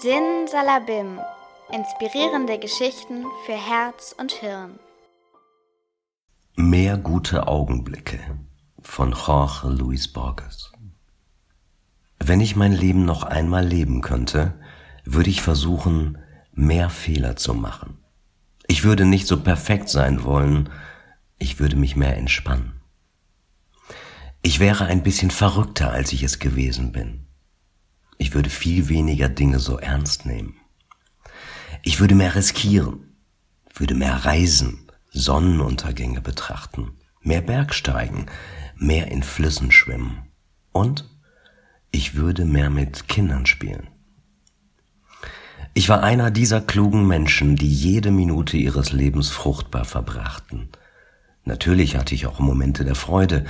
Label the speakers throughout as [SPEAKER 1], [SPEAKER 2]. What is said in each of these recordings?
[SPEAKER 1] Sin Salabim. Inspirierende Geschichten für Herz und Hirn.
[SPEAKER 2] Mehr gute Augenblicke von Jorge Luis Borges. Wenn ich mein Leben noch einmal leben könnte, würde ich versuchen, mehr Fehler zu machen. Ich würde nicht so perfekt sein wollen, ich würde mich mehr entspannen. Ich wäre ein bisschen verrückter, als ich es gewesen bin. Ich würde viel weniger Dinge so ernst nehmen. Ich würde mehr riskieren, würde mehr reisen, Sonnenuntergänge betrachten, mehr Bergsteigen, mehr in Flüssen schwimmen und ich würde mehr mit Kindern spielen. Ich war einer dieser klugen Menschen, die jede Minute ihres Lebens fruchtbar verbrachten. Natürlich hatte ich auch Momente der Freude,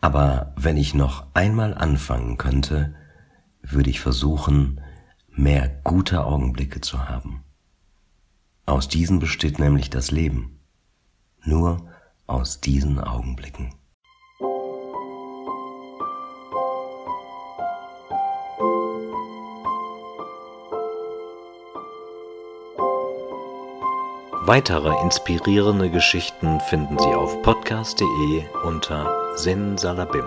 [SPEAKER 2] aber wenn ich noch einmal anfangen könnte, würde ich versuchen, mehr gute Augenblicke zu haben. Aus diesen besteht nämlich das Leben. Nur aus diesen Augenblicken.
[SPEAKER 3] Weitere inspirierende Geschichten finden Sie auf podcast.de unter Sin Salabim.